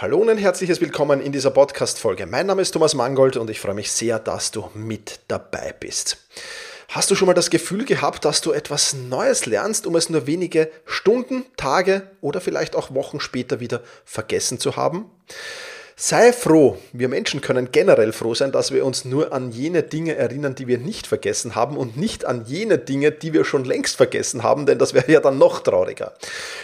Hallo und ein herzliches Willkommen in dieser Podcast-Folge. Mein Name ist Thomas Mangold und ich freue mich sehr, dass du mit dabei bist. Hast du schon mal das Gefühl gehabt, dass du etwas Neues lernst, um es nur wenige Stunden, Tage oder vielleicht auch Wochen später wieder vergessen zu haben? Sei froh, wir Menschen können generell froh sein, dass wir uns nur an jene Dinge erinnern, die wir nicht vergessen haben und nicht an jene Dinge, die wir schon längst vergessen haben, denn das wäre ja dann noch trauriger.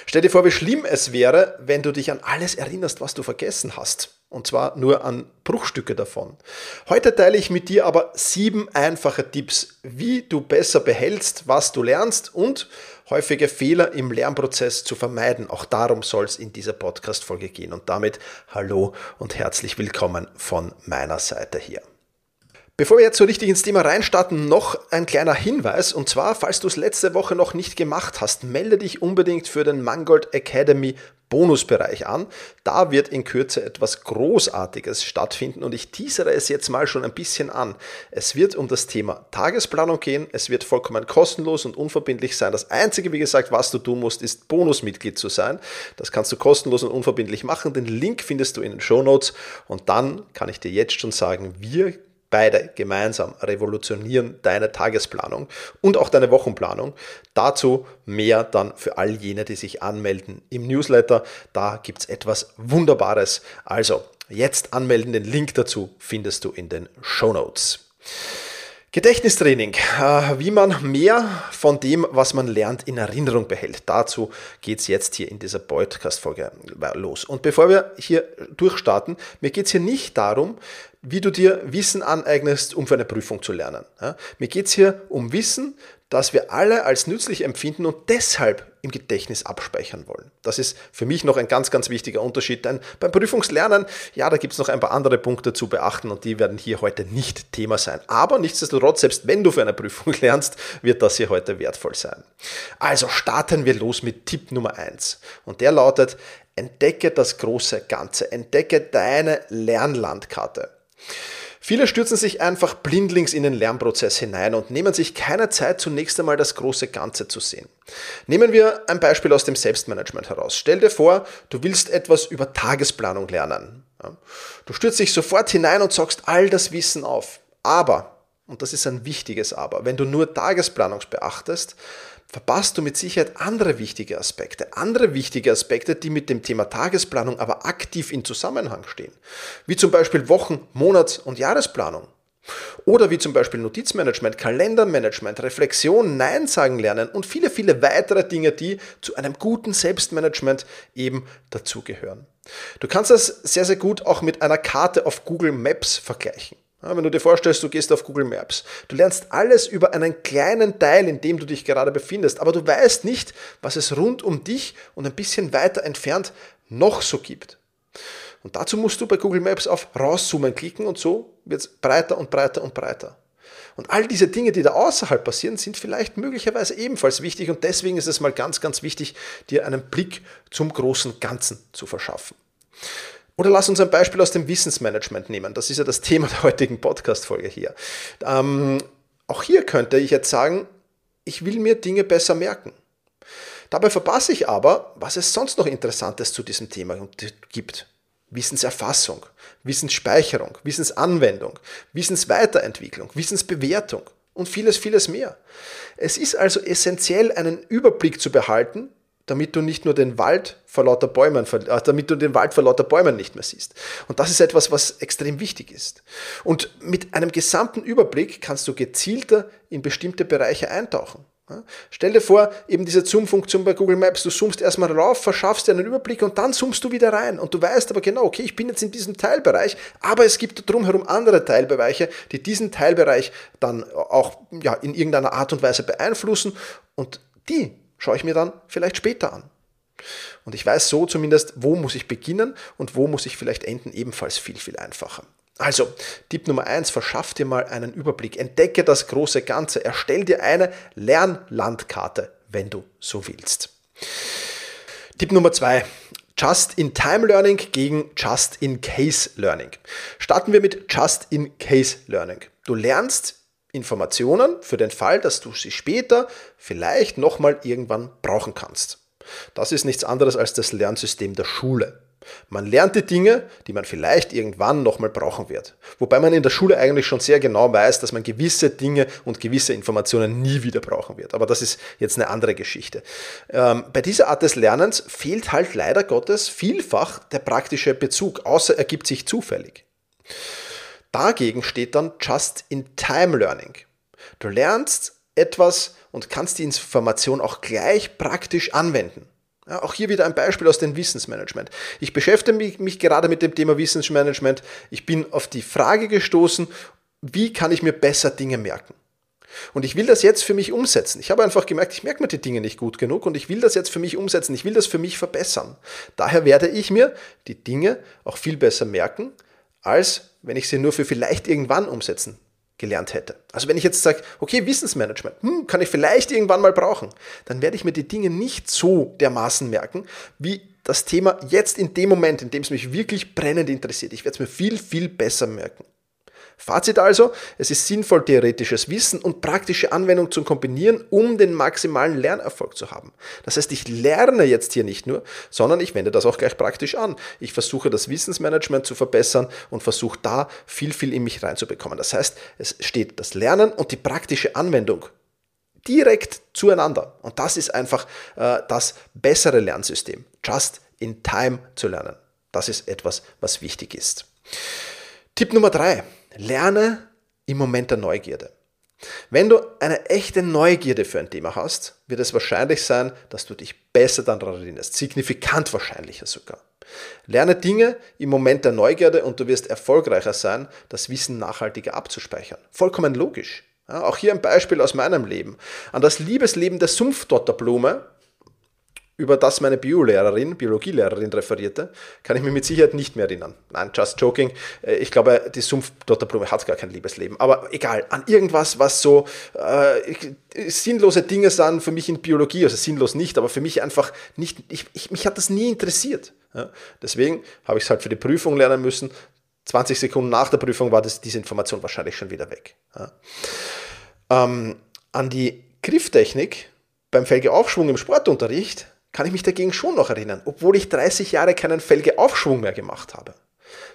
Stell dir vor, wie schlimm es wäre, wenn du dich an alles erinnerst, was du vergessen hast. Und zwar nur an Bruchstücke davon. Heute teile ich mit dir aber sieben einfache Tipps, wie du besser behältst, was du lernst und häufige Fehler im Lernprozess zu vermeiden. Auch darum soll es in dieser Podcast-Folge gehen. Und damit hallo und herzlich willkommen von meiner Seite hier. Bevor wir jetzt so richtig ins Thema reinstarten, noch ein kleiner Hinweis. Und zwar, falls du es letzte Woche noch nicht gemacht hast, melde dich unbedingt für den Mangold Academy Bonusbereich an. Da wird in Kürze etwas Großartiges stattfinden und ich teasere es jetzt mal schon ein bisschen an. Es wird um das Thema Tagesplanung gehen. Es wird vollkommen kostenlos und unverbindlich sein. Das Einzige, wie gesagt, was du tun musst, ist Bonusmitglied zu sein. Das kannst du kostenlos und unverbindlich machen. Den Link findest du in den Show Notes und dann kann ich dir jetzt schon sagen, wir beide gemeinsam revolutionieren deine Tagesplanung und auch deine Wochenplanung. Dazu mehr dann für all jene, die sich anmelden im Newsletter. Da gibt es etwas Wunderbares. Also jetzt anmelden, den Link dazu findest du in den Show Notes. Gedächtnistraining, äh, wie man mehr von dem, was man lernt, in Erinnerung behält. Dazu geht es jetzt hier in dieser Podcast-Folge los. Und bevor wir hier durchstarten, mir geht es hier nicht darum, wie du dir Wissen aneignest, um für eine Prüfung zu lernen. Mir geht es hier um Wissen, das wir alle als nützlich empfinden und deshalb im Gedächtnis abspeichern wollen. Das ist für mich noch ein ganz, ganz wichtiger Unterschied, denn beim Prüfungslernen, ja, da gibt es noch ein paar andere Punkte zu beachten und die werden hier heute nicht Thema sein. Aber nichtsdestotrotz, selbst wenn du für eine Prüfung lernst, wird das hier heute wertvoll sein. Also starten wir los mit Tipp Nummer eins und der lautet, entdecke das große Ganze, entdecke deine Lernlandkarte. Viele stürzen sich einfach blindlings in den Lernprozess hinein und nehmen sich keine Zeit, zunächst einmal das große Ganze zu sehen. Nehmen wir ein Beispiel aus dem Selbstmanagement heraus. Stell dir vor, du willst etwas über Tagesplanung lernen. Du stürzt dich sofort hinein und sagst all das Wissen auf. Aber, und das ist ein wichtiges Aber, wenn du nur Tagesplanung beachtest, verpasst du mit Sicherheit andere wichtige Aspekte. Andere wichtige Aspekte, die mit dem Thema Tagesplanung aber aktiv in Zusammenhang stehen. Wie zum Beispiel Wochen-, Monats- und Jahresplanung. Oder wie zum Beispiel Notizmanagement, Kalendermanagement, Reflexion, Nein sagen lernen und viele, viele weitere Dinge, die zu einem guten Selbstmanagement eben dazugehören. Du kannst das sehr, sehr gut auch mit einer Karte auf Google Maps vergleichen. Wenn du dir vorstellst, du gehst auf Google Maps, du lernst alles über einen kleinen Teil, in dem du dich gerade befindest, aber du weißt nicht, was es rund um dich und ein bisschen weiter entfernt noch so gibt. Und dazu musst du bei Google Maps auf Rauszoomen klicken und so wird es breiter und breiter und breiter. Und all diese Dinge, die da außerhalb passieren, sind vielleicht möglicherweise ebenfalls wichtig und deswegen ist es mal ganz, ganz wichtig, dir einen Blick zum großen Ganzen zu verschaffen. Oder lass uns ein Beispiel aus dem Wissensmanagement nehmen. Das ist ja das Thema der heutigen Podcast-Folge hier. Ähm, auch hier könnte ich jetzt sagen, ich will mir Dinge besser merken. Dabei verpasse ich aber, was es sonst noch Interessantes zu diesem Thema gibt. Wissenserfassung, Wissensspeicherung, Wissensanwendung, Wissensweiterentwicklung, Wissensbewertung und vieles, vieles mehr. Es ist also essentiell, einen Überblick zu behalten damit du nicht nur den Wald vor lauter Bäumen, äh, damit du den Wald vor lauter Bäumen nicht mehr siehst. Und das ist etwas, was extrem wichtig ist. Und mit einem gesamten Überblick kannst du gezielter in bestimmte Bereiche eintauchen. Stell dir vor, eben diese Zoom-Funktion bei Google Maps, du zoomst erstmal rauf, verschaffst dir einen Überblick und dann zoomst du wieder rein. Und du weißt aber genau, okay, ich bin jetzt in diesem Teilbereich, aber es gibt drumherum andere Teilbereiche, die diesen Teilbereich dann auch ja, in irgendeiner Art und Weise beeinflussen und die schaue ich mir dann vielleicht später an. Und ich weiß so zumindest, wo muss ich beginnen und wo muss ich vielleicht enden, ebenfalls viel, viel einfacher. Also, Tipp Nummer eins: verschaff dir mal einen Überblick, entdecke das große Ganze, erstell dir eine Lernlandkarte, wenn du so willst. Tipp Nummer zwei: Just-in-Time-Learning gegen Just-in-Case-Learning. Starten wir mit Just-in-Case-Learning. Du lernst Informationen für den Fall, dass du sie später vielleicht nochmal irgendwann brauchen kannst. Das ist nichts anderes als das Lernsystem der Schule. Man lernt die Dinge, die man vielleicht irgendwann nochmal brauchen wird. Wobei man in der Schule eigentlich schon sehr genau weiß, dass man gewisse Dinge und gewisse Informationen nie wieder brauchen wird. Aber das ist jetzt eine andere Geschichte. Ähm, bei dieser Art des Lernens fehlt halt leider Gottes vielfach der praktische Bezug, außer er gibt sich zufällig. Dagegen steht dann Just-in-Time-Learning. Du lernst etwas und kannst die Information auch gleich praktisch anwenden. Ja, auch hier wieder ein Beispiel aus dem Wissensmanagement. Ich beschäftige mich, mich, gerade mit dem Thema Wissensmanagement. Ich bin auf die Frage gestoßen, wie kann ich mir besser Dinge merken? Und ich will das jetzt für mich umsetzen. Ich habe einfach gemerkt, ich merke mir die Dinge nicht gut genug und ich will das jetzt für mich umsetzen. Ich will das für mich verbessern. Daher werde ich mir die Dinge auch viel besser merken, als wenn ich sie nur für vielleicht irgendwann umsetzen gelernt hätte. Also wenn ich jetzt sage, okay, Wissensmanagement, hm, kann ich vielleicht irgendwann mal brauchen, dann werde ich mir die Dinge nicht so dermaßen merken, wie das Thema jetzt in dem Moment, in dem es mich wirklich brennend interessiert. Ich werde es mir viel, viel besser merken. Fazit also, es ist sinnvoll, theoretisches Wissen und praktische Anwendung zu kombinieren, um den maximalen Lernerfolg zu haben. Das heißt, ich lerne jetzt hier nicht nur, sondern ich wende das auch gleich praktisch an. Ich versuche das Wissensmanagement zu verbessern und versuche da viel, viel in mich reinzubekommen. Das heißt, es steht das Lernen und die praktische Anwendung direkt zueinander. Und das ist einfach äh, das bessere Lernsystem. Just in time zu lernen. Das ist etwas, was wichtig ist. Tipp Nummer drei. Lerne im Moment der Neugierde. Wenn du eine echte Neugierde für ein Thema hast, wird es wahrscheinlich sein, dass du dich besser daran erinnerst, signifikant wahrscheinlicher sogar. Lerne Dinge im Moment der Neugierde und du wirst erfolgreicher sein, das Wissen nachhaltiger abzuspeichern. Vollkommen logisch. Ja, auch hier ein Beispiel aus meinem Leben. An das Liebesleben der Sumpfdotterblume über das meine Biolehrerin, Biologielehrerin referierte, kann ich mich mit Sicherheit nicht mehr erinnern. Nein, just joking. Äh, ich glaube, die Sumpfdotterblume hat gar kein Liebesleben. Aber egal, an irgendwas, was so äh, sinnlose Dinge sind für mich in Biologie, also sinnlos nicht, aber für mich einfach nicht, ich, ich, mich hat das nie interessiert. Ja? Deswegen habe ich es halt für die Prüfung lernen müssen. 20 Sekunden nach der Prüfung war das, diese Information wahrscheinlich schon wieder weg. Ja? Ähm, an die Grifftechnik beim Felgeaufschwung im Sportunterricht kann ich mich dagegen schon noch erinnern, obwohl ich 30 Jahre keinen Felgeaufschwung mehr gemacht habe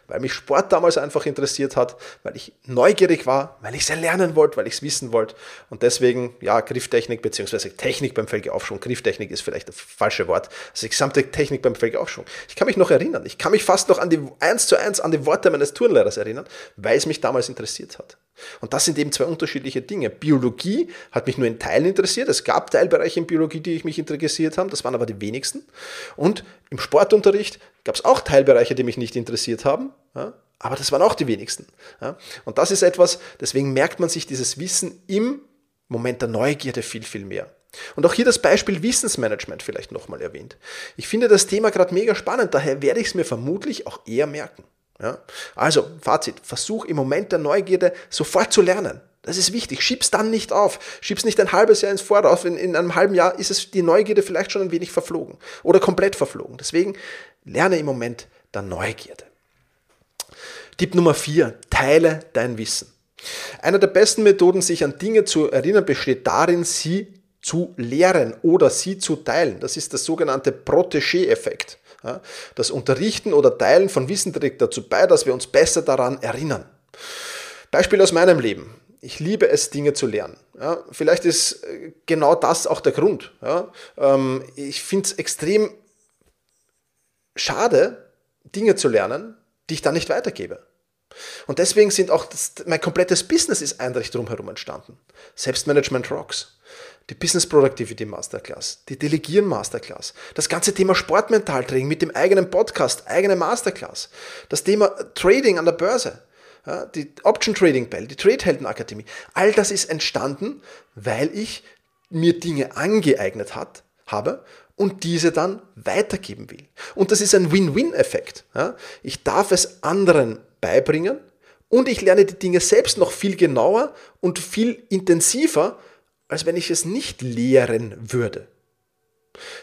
weil mich Sport damals einfach interessiert hat, weil ich neugierig war, weil ich es erlernen wollte, weil ich es wissen wollte. Und deswegen, ja, Grifftechnik bzw. Technik beim Felgeaufschwung. Grifftechnik ist vielleicht das falsche Wort. Also die gesamte Technik beim Felgeaufschwung. Ich kann mich noch erinnern. Ich kann mich fast noch an die eins zu eins an die Worte meines Turnlehrers erinnern, weil es mich damals interessiert hat. Und das sind eben zwei unterschiedliche Dinge. Biologie hat mich nur in Teilen interessiert. Es gab Teilbereiche in Biologie, die mich interessiert haben. Das waren aber die wenigsten. Und im Sportunterricht gab es auch Teilbereiche, die mich nicht interessiert haben. Ja, aber das waren auch die wenigsten. Ja. Und das ist etwas, deswegen merkt man sich dieses Wissen im Moment der Neugierde viel, viel mehr. Und auch hier das Beispiel Wissensmanagement vielleicht nochmal erwähnt. Ich finde das Thema gerade mega spannend, daher werde ich es mir vermutlich auch eher merken. Ja? Also, Fazit, versuch im Moment der Neugierde sofort zu lernen. Das ist wichtig. Schieb's dann nicht auf. Schieb's nicht ein halbes Jahr ins Voraus. In, in einem halben Jahr ist es die Neugierde vielleicht schon ein wenig verflogen oder komplett verflogen. Deswegen lerne im Moment der Neugierde. Tipp Nummer vier: Teile dein Wissen. Eine der besten Methoden, sich an Dinge zu erinnern, besteht darin, sie zu lehren oder sie zu teilen. Das ist der sogenannte Protégé-Effekt. Das Unterrichten oder Teilen von Wissen trägt dazu bei, dass wir uns besser daran erinnern. Beispiel aus meinem Leben. Ich liebe es, Dinge zu lernen. Ja, vielleicht ist äh, genau das auch der Grund. Ja, ähm, ich finde es extrem schade, Dinge zu lernen, die ich dann nicht weitergebe. Und deswegen sind auch das, mein komplettes Business ist eindeutig drumherum entstanden. Selbstmanagement Rocks die Business Productivity Masterclass, die Delegieren Masterclass, das ganze Thema Sportmentaltraining mit dem eigenen Podcast, eigene Masterclass, das Thema Trading an der Börse, ja, die Option Trading Bell, die Tradehelden Akademie. All das ist entstanden, weil ich mir Dinge angeeignet hat, habe und diese dann weitergeben will. Und das ist ein Win-Win-Effekt. Ja. Ich darf es anderen beibringen und ich lerne die Dinge selbst noch viel genauer und viel intensiver, als wenn ich es nicht lehren würde.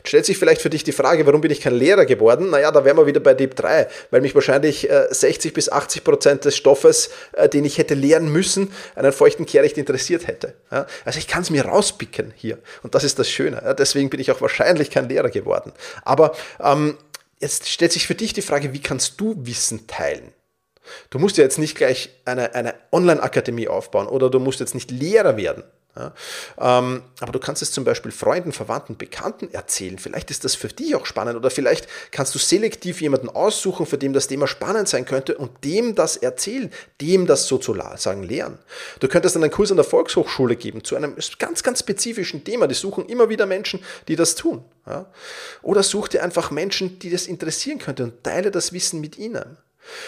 Stellt sich vielleicht für dich die Frage, warum bin ich kein Lehrer geworden? Naja, da wären wir wieder bei Deep 3, weil mich wahrscheinlich 60 äh, bis 80 Prozent des Stoffes, äh, den ich hätte lehren müssen, einen feuchten Kehricht interessiert hätte. Also ich kann es mir rauspicken hier und das ist das Schöne. Deswegen bin ich auch wahrscheinlich kein Lehrer geworden. Aber ähm, jetzt stellt sich für dich die Frage, wie kannst du Wissen teilen? Du musst ja jetzt nicht gleich eine, eine Online-Akademie aufbauen oder du musst jetzt nicht Lehrer werden. Ja, ähm, aber du kannst es zum Beispiel Freunden, Verwandten, Bekannten erzählen. Vielleicht ist das für dich auch spannend oder vielleicht kannst du selektiv jemanden aussuchen, für den das Thema spannend sein könnte und dem das erzählen, dem das sozusagen lehren. Du könntest einen Kurs an der Volkshochschule geben zu einem ganz, ganz spezifischen Thema. Die suchen immer wieder Menschen, die das tun. Ja? Oder such dir einfach Menschen, die das interessieren könnte und teile das Wissen mit ihnen.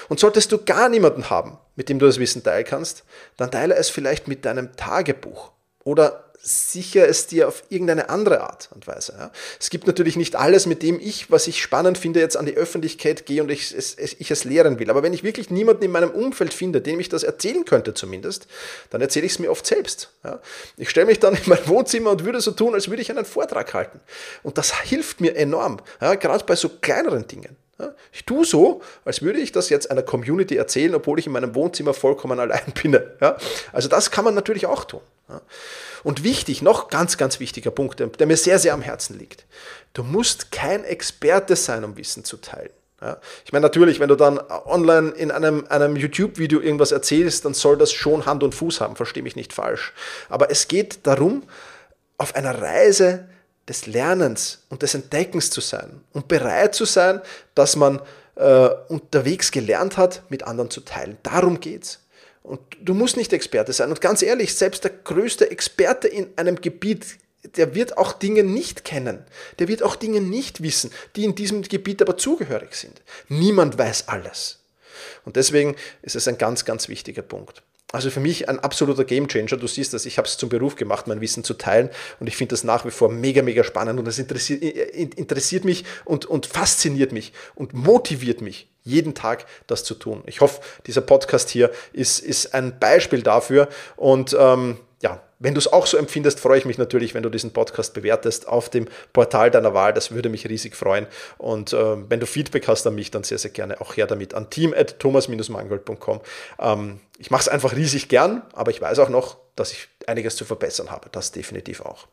Und solltest du gar niemanden haben, mit dem du das Wissen teilen kannst, dann teile es vielleicht mit deinem Tagebuch oder sicher es dir auf irgendeine andere Art und Weise. Ja. Es gibt natürlich nicht alles, mit dem ich, was ich spannend finde, jetzt an die Öffentlichkeit gehe und ich es, ich es lehren will. Aber wenn ich wirklich niemanden in meinem Umfeld finde, dem ich das erzählen könnte zumindest, dann erzähle ich es mir oft selbst. Ja. Ich stelle mich dann in mein Wohnzimmer und würde so tun, als würde ich einen Vortrag halten. Und das hilft mir enorm, ja, gerade bei so kleineren Dingen. Ich tue so, als würde ich das jetzt einer Community erzählen, obwohl ich in meinem Wohnzimmer vollkommen allein bin. Also das kann man natürlich auch tun. Und wichtig, noch ganz, ganz wichtiger Punkt, der mir sehr, sehr am Herzen liegt. Du musst kein Experte sein, um Wissen zu teilen. Ja, ich meine, natürlich, wenn du dann online in einem, einem YouTube-Video irgendwas erzählst, dann soll das schon Hand und Fuß haben, verstehe mich nicht falsch. Aber es geht darum, auf einer Reise des Lernens und des Entdeckens zu sein und bereit zu sein, dass man äh, unterwegs gelernt hat, mit anderen zu teilen. Darum geht's. Und du musst nicht Experte sein. Und ganz ehrlich, selbst der größte Experte in einem Gebiet, der wird auch Dinge nicht kennen. Der wird auch Dinge nicht wissen, die in diesem Gebiet aber zugehörig sind. Niemand weiß alles. Und deswegen ist es ein ganz, ganz wichtiger Punkt. Also für mich ein absoluter Gamechanger. Du siehst das, ich habe es zum Beruf gemacht, mein Wissen zu teilen und ich finde das nach wie vor mega, mega spannend und es interessiert, interessiert mich und, und fasziniert mich und motiviert mich, jeden Tag das zu tun. Ich hoffe, dieser Podcast hier ist, ist ein Beispiel dafür und ähm, ja, wenn du es auch so empfindest, freue ich mich natürlich, wenn du diesen Podcast bewertest auf dem Portal deiner Wahl. Das würde mich riesig freuen. Und äh, wenn du Feedback hast an mich, dann sehr, sehr gerne auch her damit an team.thomas-mangold.com. Ähm, ich mache es einfach riesig gern, aber ich weiß auch noch, dass ich einiges zu verbessern habe. Das definitiv auch.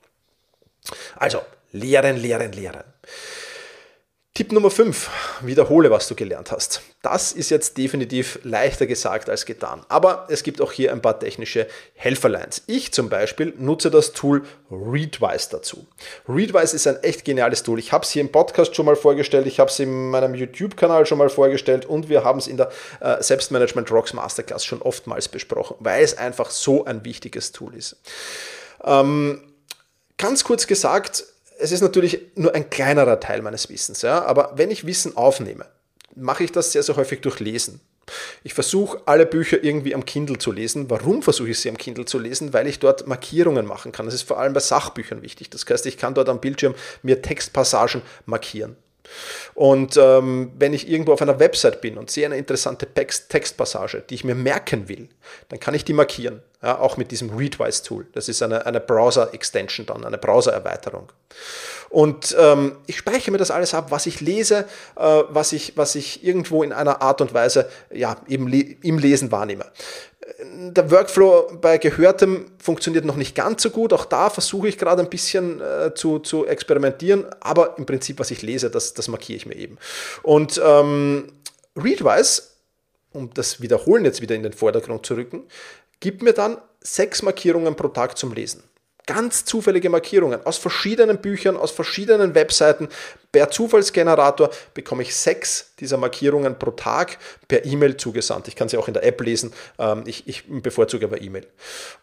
Also, lehren, lehren, lehren. Tipp Nummer 5, wiederhole, was du gelernt hast. Das ist jetzt definitiv leichter gesagt als getan. Aber es gibt auch hier ein paar technische Helferlines. Ich zum Beispiel nutze das Tool Readwise dazu. Readwise ist ein echt geniales Tool. Ich habe es hier im Podcast schon mal vorgestellt, ich habe es in meinem YouTube-Kanal schon mal vorgestellt und wir haben es in der äh, Selbstmanagement Rocks Masterclass schon oftmals besprochen, weil es einfach so ein wichtiges Tool ist. Ähm, ganz kurz gesagt, es ist natürlich nur ein kleinerer Teil meines Wissens, ja, aber wenn ich Wissen aufnehme, mache ich das sehr, sehr häufig durch Lesen. Ich versuche alle Bücher irgendwie am Kindle zu lesen. Warum versuche ich sie am Kindle zu lesen? Weil ich dort Markierungen machen kann. Das ist vor allem bei Sachbüchern wichtig. Das heißt, ich kann dort am Bildschirm mir Textpassagen markieren. Und ähm, wenn ich irgendwo auf einer Website bin und sehe eine interessante Text Textpassage, die ich mir merken will, dann kann ich die markieren. Ja, auch mit diesem Readwise-Tool. Das ist eine, eine Browser-Extension dann, eine Browser-Erweiterung. Und ähm, ich speichere mir das alles ab, was ich lese, äh, was, ich, was ich irgendwo in einer Art und Weise ja, eben le im Lesen wahrnehme. Der Workflow bei Gehörtem funktioniert noch nicht ganz so gut. Auch da versuche ich gerade ein bisschen äh, zu, zu experimentieren. Aber im Prinzip, was ich lese, das, das markiere ich mir eben. Und ähm, Readwise, um das Wiederholen jetzt wieder in den Vordergrund zu rücken, gibt mir dann sechs Markierungen pro Tag zum Lesen. Ganz zufällige Markierungen aus verschiedenen Büchern, aus verschiedenen Webseiten. Per Zufallsgenerator bekomme ich sechs dieser Markierungen pro Tag per E-Mail zugesandt. Ich kann sie auch in der App lesen. Ähm, ich, ich bevorzuge aber E-Mail.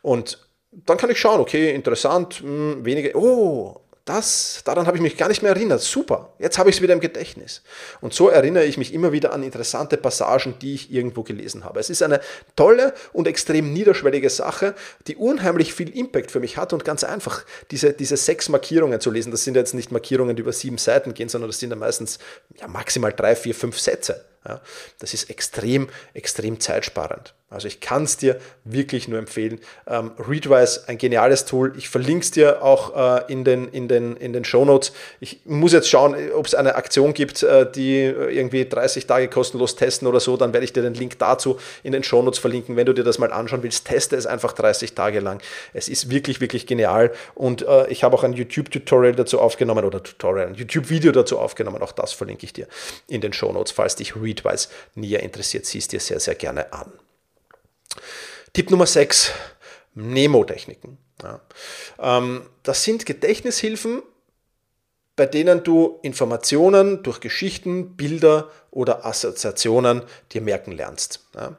Und dann kann ich schauen, okay, interessant, hm, wenige, oh, das, daran habe ich mich gar nicht mehr erinnert. Super, jetzt habe ich es wieder im Gedächtnis. Und so erinnere ich mich immer wieder an interessante Passagen, die ich irgendwo gelesen habe. Es ist eine tolle und extrem niederschwellige Sache, die unheimlich viel Impact für mich hat und ganz einfach diese, diese sechs Markierungen zu lesen. Das sind jetzt nicht Markierungen, die über sieben Seiten gehen, sondern das sind ja meistens ja, maximal drei, vier, fünf Sätze. Ja, das ist extrem, extrem zeitsparend. Also ich kann es dir wirklich nur empfehlen. Ähm, Readwise, ein geniales Tool. Ich verlinke es dir auch äh, in den, in den, in den Shownotes. Ich muss jetzt schauen, ob es eine Aktion gibt, äh, die irgendwie 30 Tage kostenlos testen oder so. Dann werde ich dir den Link dazu in den Shownotes verlinken. Wenn du dir das mal anschauen willst, teste es einfach 30 Tage lang. Es ist wirklich, wirklich genial. Und äh, ich habe auch ein YouTube-Tutorial dazu aufgenommen oder Tutorial, ein YouTube-Video dazu aufgenommen. Auch das verlinke ich dir in den Shownotes. Falls dich Readwise näher interessiert, siehst dir sehr, sehr gerne an. Tipp Nummer 6, Mnemotechniken. Ja. Ähm, das sind Gedächtnishilfen, bei denen du Informationen durch Geschichten, Bilder oder Assoziationen dir merken lernst. Ja.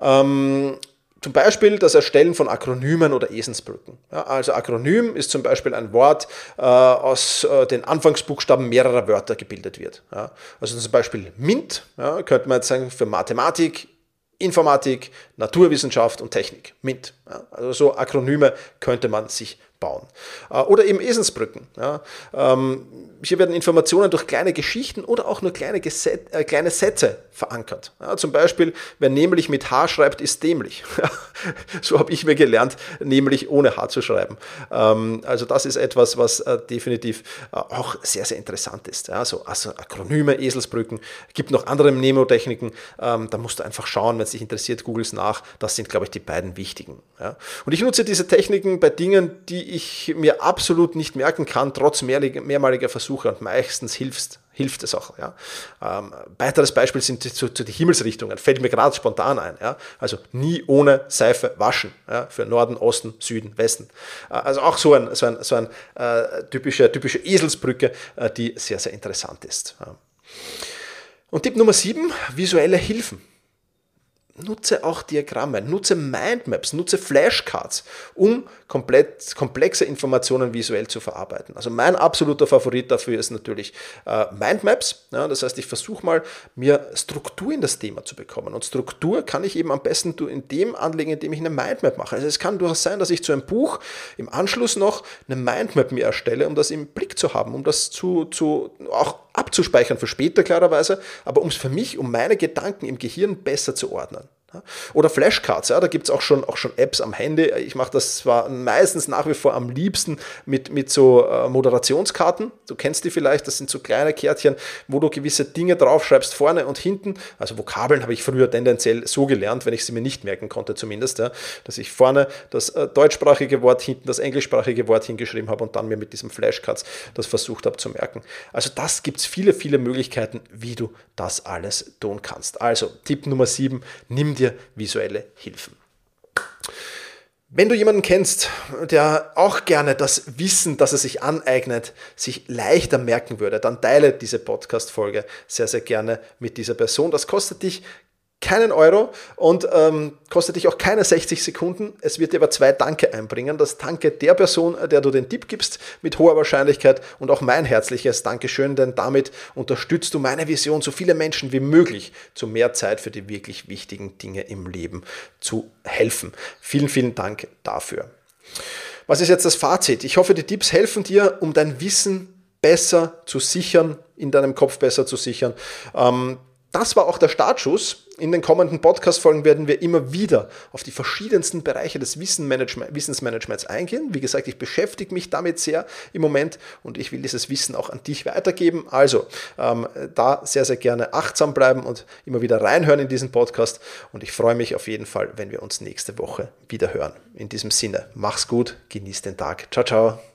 Ähm, zum Beispiel das Erstellen von Akronymen oder Esensbrücken. Ja, also Akronym ist zum Beispiel ein Wort, äh, aus äh, den Anfangsbuchstaben mehrerer Wörter gebildet wird. Ja, also zum Beispiel MINT, ja, könnte man jetzt sagen für Mathematik, Informatik, Naturwissenschaft und Technik. MINT. Also so Akronyme könnte man sich bauen. Äh, oder eben Esensbrücken. Ähm, hier werden Informationen durch kleine Geschichten oder auch nur kleine, Geset äh, kleine Sätze verankert. Ja, zum Beispiel, wer nämlich mit H schreibt, ist dämlich. so habe ich mir gelernt, nämlich ohne H zu schreiben. Ähm, also das ist etwas, was äh, definitiv äh, auch sehr, sehr interessant ist. Ja, so also Akronyme, Eselsbrücken. Es gibt noch andere Mnemotechniken. Ähm, da musst du einfach schauen, wenn es dich interessiert, googelst nach. Das sind, glaube ich, die beiden wichtigen. Ja. Und ich nutze diese Techniken bei Dingen, die ich mir absolut nicht merken kann, trotz mehrmaliger Versuche und meistens hilfst, hilft es auch. Ja. Ähm, weiteres Beispiel sind zu, zu die Himmelsrichtungen, fällt mir gerade spontan ein. Ja. Also nie ohne Seife waschen, ja, für Norden, Osten, Süden, Westen. Äh, also auch so ein, so ein, so ein äh, typische, typische Eselsbrücke, äh, die sehr, sehr interessant ist. Ja. Und Tipp Nummer 7, visuelle Hilfen nutze auch Diagramme, nutze Mindmaps, nutze Flashcards, um komplett, komplexe Informationen visuell zu verarbeiten. Also mein absoluter Favorit dafür ist natürlich äh, Mindmaps. Ja, das heißt, ich versuche mal, mir Struktur in das Thema zu bekommen. Und Struktur kann ich eben am besten in dem anlegen, indem ich eine Mindmap mache. Also es kann durchaus sein, dass ich zu einem Buch im Anschluss noch eine Mindmap mir erstelle, um das im Blick zu haben, um das zu, zu auch abzuspeichern für später klarerweise, aber um es für mich, um meine Gedanken im Gehirn besser zu ordnen. Oder Flashcards, ja, da gibt es auch schon, auch schon Apps am Handy. Ich mache das zwar meistens nach wie vor am liebsten mit, mit so äh, Moderationskarten. Du kennst die vielleicht, das sind so kleine Kärtchen, wo du gewisse Dinge draufschreibst, vorne und hinten. Also Vokabeln habe ich früher tendenziell so gelernt, wenn ich sie mir nicht merken konnte zumindest, ja, dass ich vorne das äh, deutschsprachige Wort, hinten das englischsprachige Wort hingeschrieben habe und dann mir mit diesem Flashcards das versucht habe zu merken. Also das gibt es viele, viele Möglichkeiten, wie du das alles tun kannst. Also Tipp Nummer 7, nimm dir dir visuelle Hilfen. Wenn du jemanden kennst, der auch gerne das Wissen, das er sich aneignet, sich leichter merken würde, dann teile diese Podcast-Folge sehr, sehr gerne mit dieser Person. Das kostet dich keinen Euro und ähm, kostet dich auch keine 60 Sekunden. Es wird dir aber zwei Danke einbringen. Das Danke der Person, der du den Tipp gibst, mit hoher Wahrscheinlichkeit und auch mein herzliches Dankeschön, denn damit unterstützt du meine Vision, so viele Menschen wie möglich zu mehr Zeit für die wirklich wichtigen Dinge im Leben zu helfen. Vielen, vielen Dank dafür. Was ist jetzt das Fazit? Ich hoffe, die Tipps helfen dir, um dein Wissen besser zu sichern, in deinem Kopf besser zu sichern. Ähm, das war auch der Startschuss. In den kommenden Podcast-Folgen werden wir immer wieder auf die verschiedensten Bereiche des Wissensmanagements eingehen. Wie gesagt, ich beschäftige mich damit sehr im Moment und ich will dieses Wissen auch an dich weitergeben. Also ähm, da sehr, sehr gerne achtsam bleiben und immer wieder reinhören in diesen Podcast. Und ich freue mich auf jeden Fall, wenn wir uns nächste Woche wieder hören. In diesem Sinne, mach's gut, genieß den Tag. Ciao, ciao.